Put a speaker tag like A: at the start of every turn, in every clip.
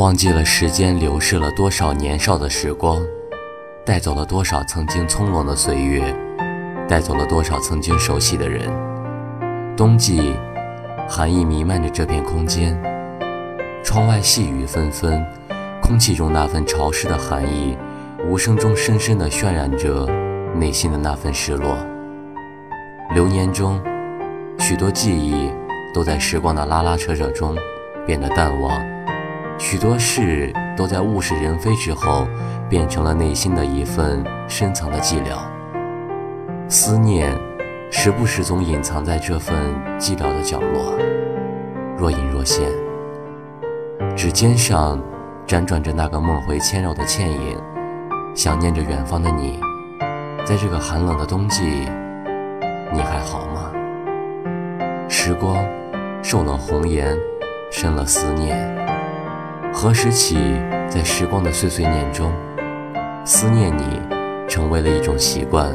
A: 忘记了时间流逝了多少年少的时光，带走了多少曾经匆忙的岁月，带走了多少曾经熟悉的人。冬季，寒意弥漫着这片空间，窗外细雨纷纷，空气中那份潮湿的寒意，无声中深深地渲染着内心的那份失落。流年中，许多记忆都在时光的拉拉扯扯中变得淡忘。许多事都在物是人非之后，变成了内心的一份深藏的寂寥。思念，时不时总隐藏在这份寂寥的角落，若隐若现。指尖上辗转着那个梦回牵绕的倩影，想念着远方的你。在这个寒冷的冬季，你还好吗？时光，受了红颜，深了思念。何时起，在时光的碎碎念中，思念你，成为了一种习惯。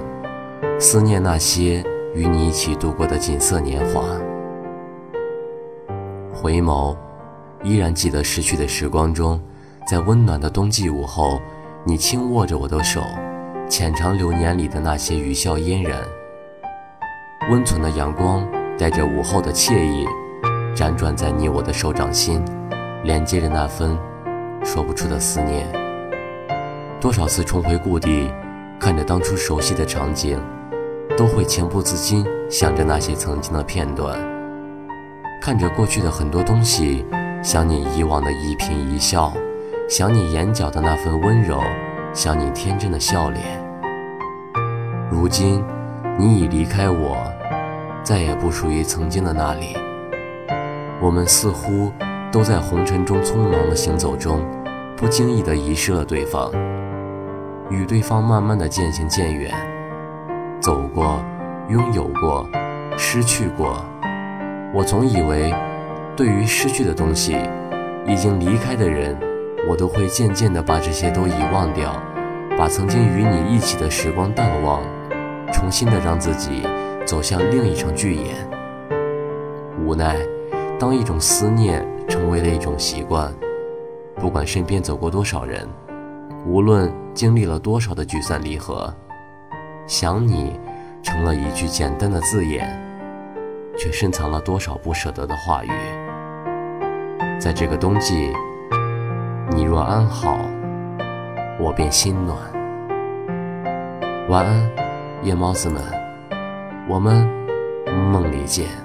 A: 思念那些与你一起度过的锦瑟年华。回眸，依然记得逝去的时光中，在温暖的冬季午后，你轻握着我的手，浅尝流年里的那些余笑嫣然。温存的阳光带着午后的惬意，辗转在你我的手掌心。连接着那份说不出的思念，多少次重回故地，看着当初熟悉的场景，都会情不自禁想着那些曾经的片段。看着过去的很多东西，想你以往的一颦一笑，想你眼角的那份温柔，想你天真的笑脸。如今，你已离开我，再也不属于曾经的那里。我们似乎。都在红尘中匆忙的行走中，不经意地遗失了对方，与对方慢慢的渐行渐远。走过，拥有过，失去过。我总以为，对于失去的东西，已经离开的人，我都会渐渐地把这些都遗忘掉，把曾经与你一起的时光淡忘，重新的让自己走向另一场剧演。无奈，当一种思念。成为了一种习惯，不管身边走过多少人，无论经历了多少的聚散离合，想你成了一句简单的字眼，却深藏了多少不舍得的话语。在这个冬季，你若安好，我便心暖。晚安，夜猫子们，我们梦里见。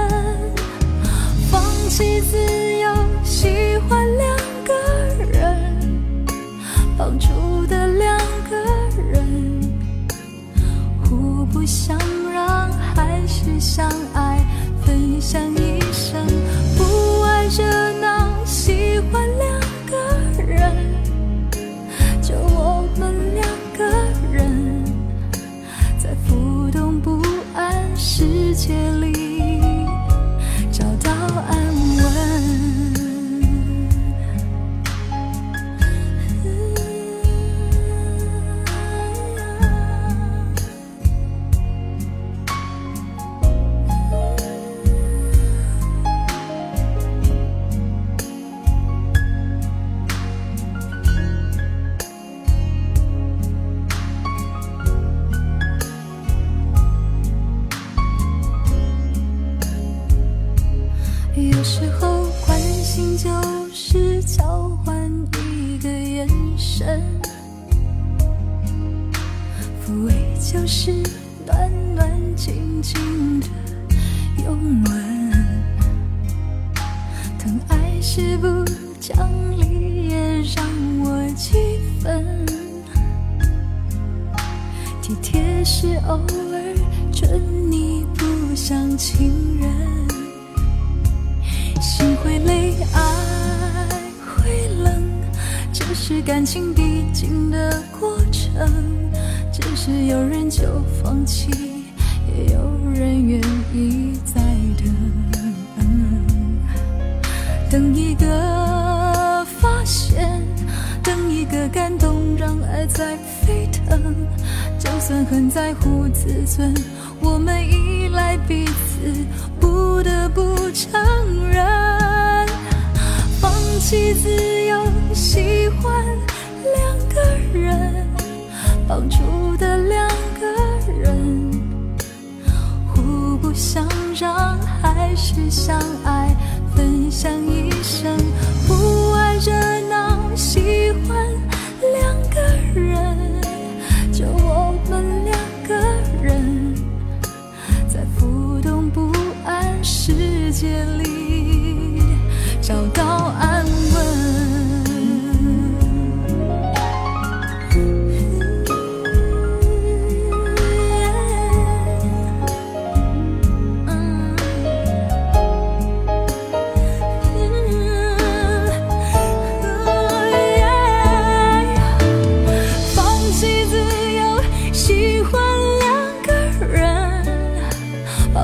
B: 想让还是相爱，眼神，抚慰就是暖暖静静的拥吻，疼爱是不讲理也让我几分，体贴是偶尔准你不像情人。心会累，爱，是感情必经的过程。只是有人就放弃，也有人愿意再等。等一个发现，等一个感动，让爱在沸腾。就算很在乎自尊，我们依赖彼此，不得不承认，放弃自由，喜欢两个人，绑住的两个人，互不相让，还是相爱，分享一生，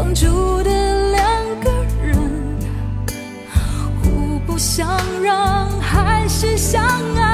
B: 绑住的两个人，互不相让，还是相爱。